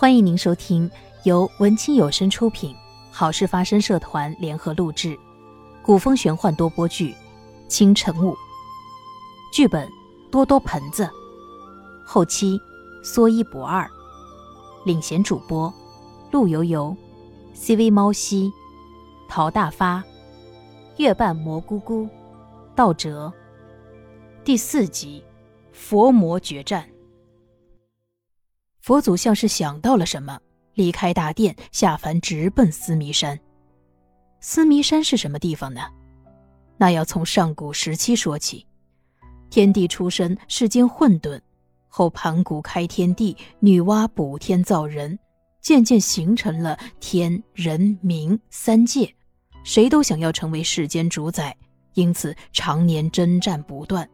欢迎您收听由文清有声出品、好事发生社团联合录制、古风玄幻多播剧《清晨雾》剧本多多盆子，后期说一不二，领衔主播陆游游、CV 猫西、陶大发、月半蘑菇菇、道哲。第四集佛魔决战。佛祖像是想到了什么，离开大殿，下凡直奔思弥山。思弥山是什么地方呢？那要从上古时期说起。天地出生，世间混沌，后盘古开天地，女娲补天造人，渐渐形成了天人冥三界。谁都想要成为世间主宰，因此常年征战不断。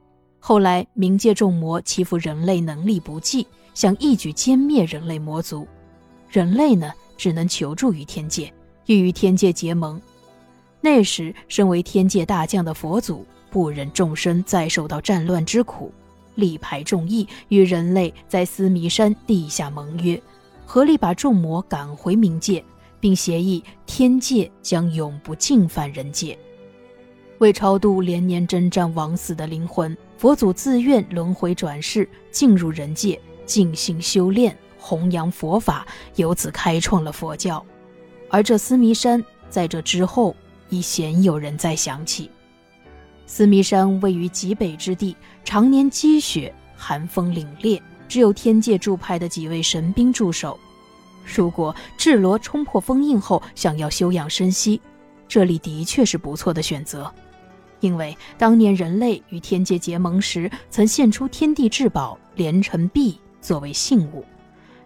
后来冥界众魔欺负人类能力不济。想一举歼灭人类魔族，人类呢只能求助于天界，欲与天界结盟。那时，身为天界大将的佛祖不忍众生再受到战乱之苦，力排众议，与人类在思弥山地下盟约，合力把众魔赶回冥界，并协议天界将永不进犯人界。为超度连年征战枉死的灵魂，佛祖自愿轮回转世，进入人界。静心修炼，弘扬佛法，由此开创了佛教。而这思弥山在这之后已鲜有人再想起。思弥山位于极北之地，常年积雪，寒风凛冽，只有天界驻派的几位神兵驻守。如果智罗冲破封印后想要休养生息，这里的确是不错的选择。因为当年人类与天界结盟时，曾献出天地至宝连城璧。作为信物，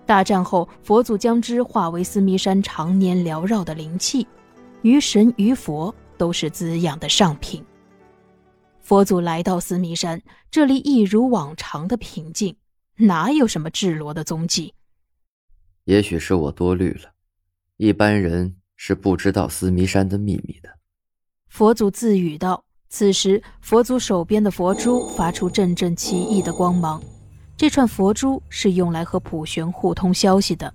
大战后，佛祖将之化为思弥山常年缭绕的灵气，于神于佛都是滋养的上品。佛祖来到思弥山，这里一如往常的平静，哪有什么智罗的踪迹？也许是我多虑了，一般人是不知道思弥山的秘密的。佛祖自语道。此时，佛祖手边的佛珠发出阵阵奇异的光芒。这串佛珠是用来和普玄互通消息的。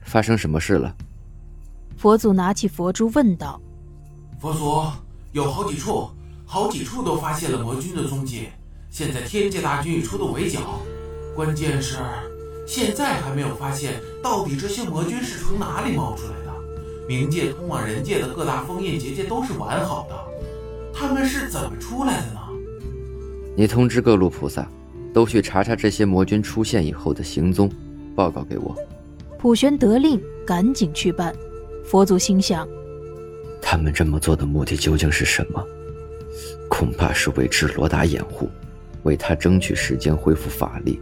发生什么事了？佛祖拿起佛珠问道：“佛祖，有好几处，好几处都发现了魔君的踪迹。现在天界大军已出动围剿，关键是现在还没有发现到底这些魔君是从哪里冒出来的。冥界通往人界的各大封印结界都是完好的，他们是怎么出来的呢？”你通知各路菩萨。都去查查这些魔君出现以后的行踪，报告给我。普玄得令，赶紧去办。佛祖心想：他们这么做的目的究竟是什么？恐怕是为智罗打掩护，为他争取时间恢复法力。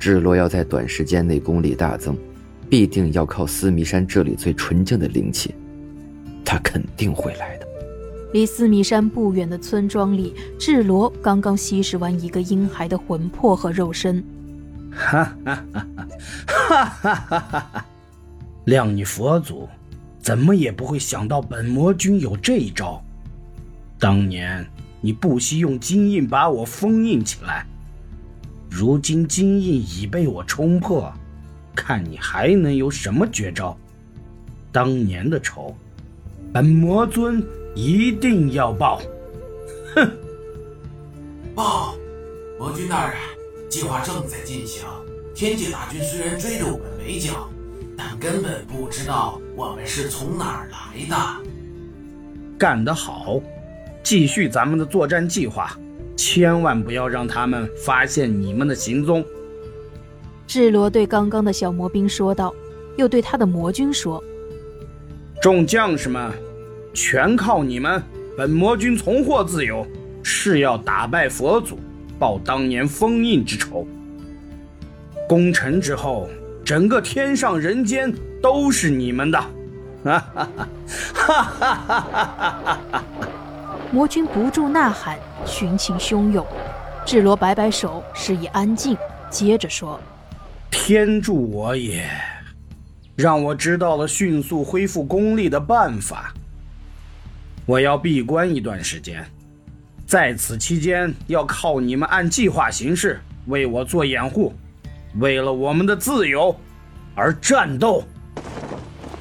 智罗要在短时间内功力大增，必定要靠思弥山这里最纯净的灵气，他肯定会来的。离四米山不远的村庄里，智罗刚刚吸食完一个婴孩的魂魄和肉身。哈哈哈哈哈哈哈哈！谅你佛祖，怎么也不会想到本魔君有这一招。当年你不惜用金印把我封印起来，如今金印已被我冲破，看你还能有什么绝招？当年的仇，本魔尊。一定要报！哼！报！魔君大人，计划正在进行。天界大军虽然追着我们围剿，但根本不知道我们是从哪儿来的。干得好！继续咱们的作战计划，千万不要让他们发现你们的行踪。智罗对刚刚的小魔兵说道，又对他的魔军说：“众将士们。”全靠你们！本魔君重获自由，誓要打败佛祖，报当年封印之仇。功成之后，整个天上人间都是你们的！哈哈哈哈哈哈哈！魔君不住呐喊，群情汹涌。智罗摆摆手，示意安静，接着说：“天助我也，让我知道了迅速恢复功力的办法。”我要闭关一段时间，在此期间要靠你们按计划行事，为我做掩护。为了我们的自由，而战斗。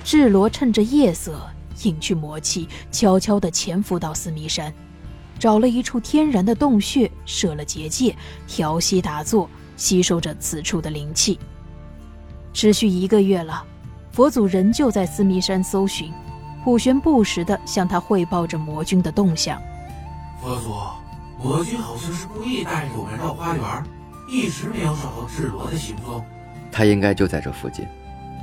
智罗趁着夜色隐去魔气，悄悄地潜伏到四迷山，找了一处天然的洞穴，设了结界，调息打坐，吸收着此处的灵气。持续一个月了，佛祖仍旧在四迷山搜寻，普玄不时地向他汇报着魔君的动向。佛祖，魔君好像是故意带着我们绕花园，一直没有找到智罗的行踪。他应该就在这附近，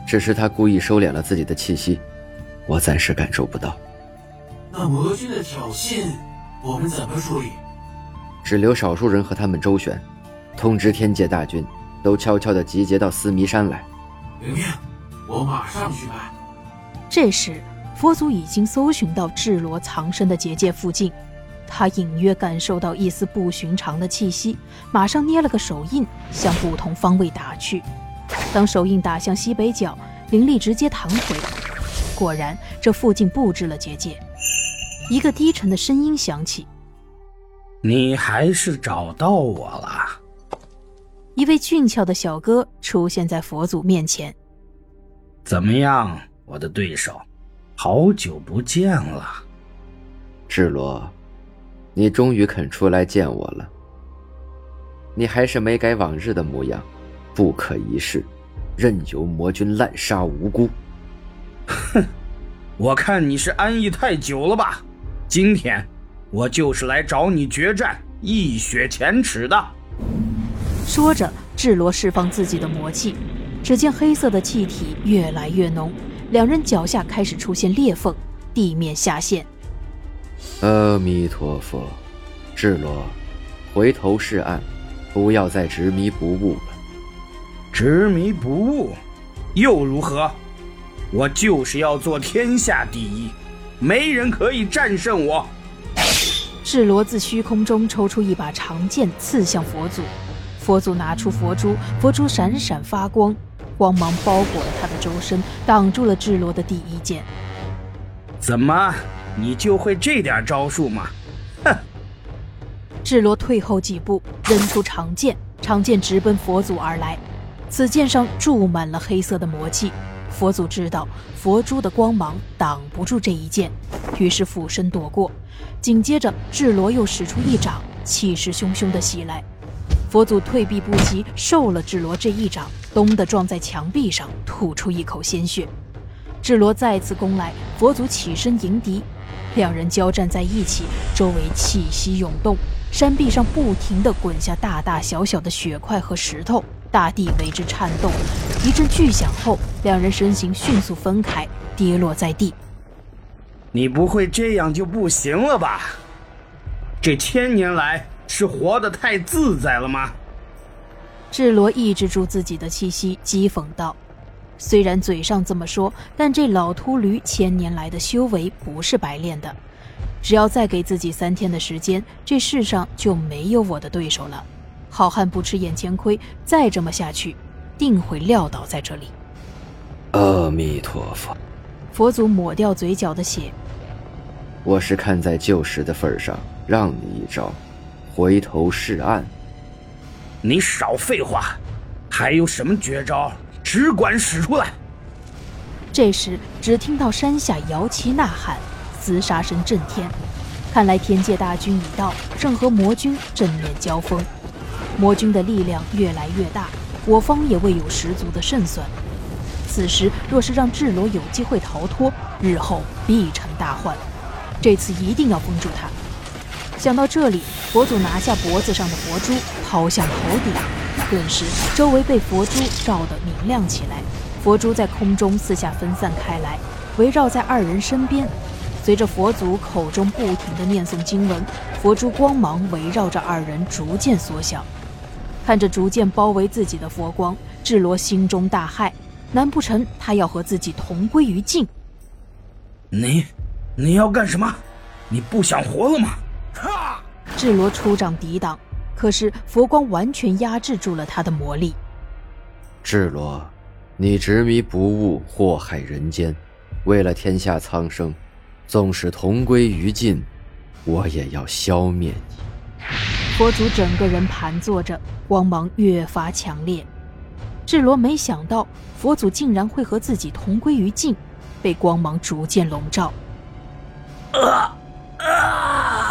只是他故意收敛了自己的气息，我暂时感受不到。那魔君的挑衅，我们怎么处理？只留少数人和他们周旋，通知天界大军，都悄悄地集结到思迷山来。明明，我马上去办。这时，佛祖已经搜寻到智罗藏身的结界附近，他隐约感受到一丝不寻常的气息，马上捏了个手印，向不同方位打去。当手印打向西北角，灵力直接弹回，果然，这附近布置了结界。一个低沉的声音响起：“你还是找到我了。”一位俊俏的小哥出现在佛祖面前。怎么样，我的对手？好久不见了，智罗，你终于肯出来见我了。你还是没改往日的模样，不可一世，任由魔君滥杀无辜。哼，我看你是安逸太久了吧？今天，我就是来找你决战，一雪前耻的。说着，智罗释放自己的魔气，只见黑色的气体越来越浓，两人脚下开始出现裂缝，地面下陷。阿弥陀佛，智罗，回头是岸，不要再执迷不悟了。执迷不悟，又如何？我就是要做天下第一，没人可以战胜我。智罗自虚空中抽出一把长剑，刺向佛祖。佛祖拿出佛珠，佛珠闪闪发光，光芒包裹了他的周身，挡住了智罗的第一剑。怎么，你就会这点招数吗？哼！智罗退后几步，扔出长剑，长剑直奔佛祖而来。此剑上注满了黑色的魔气，佛祖知道佛珠的光芒挡不住这一剑，于是俯身躲过。紧接着，智罗又使出一掌，气势汹汹的袭来。佛祖退避不及，受了智罗这一掌，咚的撞在墙壁上，吐出一口鲜血。智罗再次攻来，佛祖起身迎敌，两人交战在一起，周围气息涌动，山壁上不停地滚下大大小小的雪块和石头，大地为之颤动。一阵巨响后，两人身形迅速分开，跌落在地。你不会这样就不行了吧？这千年来。是活得太自在了吗？智罗抑制住自己的气息，讥讽道：“虽然嘴上这么说，但这老秃驴千年来的修为不是白练的。只要再给自己三天的时间，这世上就没有我的对手了。好汉不吃眼前亏，再这么下去，定会撂倒在这里。”阿弥陀佛。佛祖抹掉嘴角的血。我是看在旧时的份上，让你一招。回头是岸。你少废话，还有什么绝招，只管使出来。这时，只听到山下摇旗呐喊，厮杀声震天。看来天界大军已到，正和魔军正面交锋。魔军的力量越来越大，我方也未有十足的胜算。此时，若是让智罗有机会逃脱，日后必成大患。这次一定要封住他。想到这里，佛祖拿下脖子上的佛珠，抛向头顶，顿时周围被佛珠照得明亮起来。佛珠在空中四下分散开来，围绕在二人身边。随着佛祖口中不停的念诵经文，佛珠光芒围绕着二人逐渐缩小。看着逐渐包围自己的佛光，智罗心中大骇，难不成他要和自己同归于尽？你，你要干什么？你不想活了吗？智罗出掌抵挡，可是佛光完全压制住了他的魔力。智罗，你执迷不悟，祸害人间，为了天下苍生，纵使同归于尽，我也要消灭你。佛祖整个人盘坐着，光芒越发强烈。智罗没想到佛祖竟然会和自己同归于尽，被光芒逐渐笼罩。啊啊！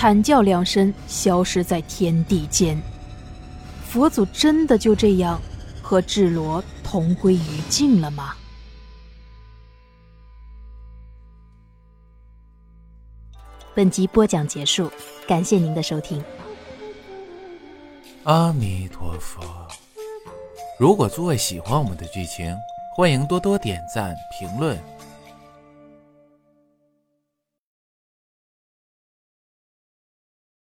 惨叫两声，消失在天地间。佛祖真的就这样和智罗同归于尽了吗？本集播讲结束，感谢您的收听。阿弥陀佛。如果诸位喜欢我们的剧情，欢迎多多点赞、评论。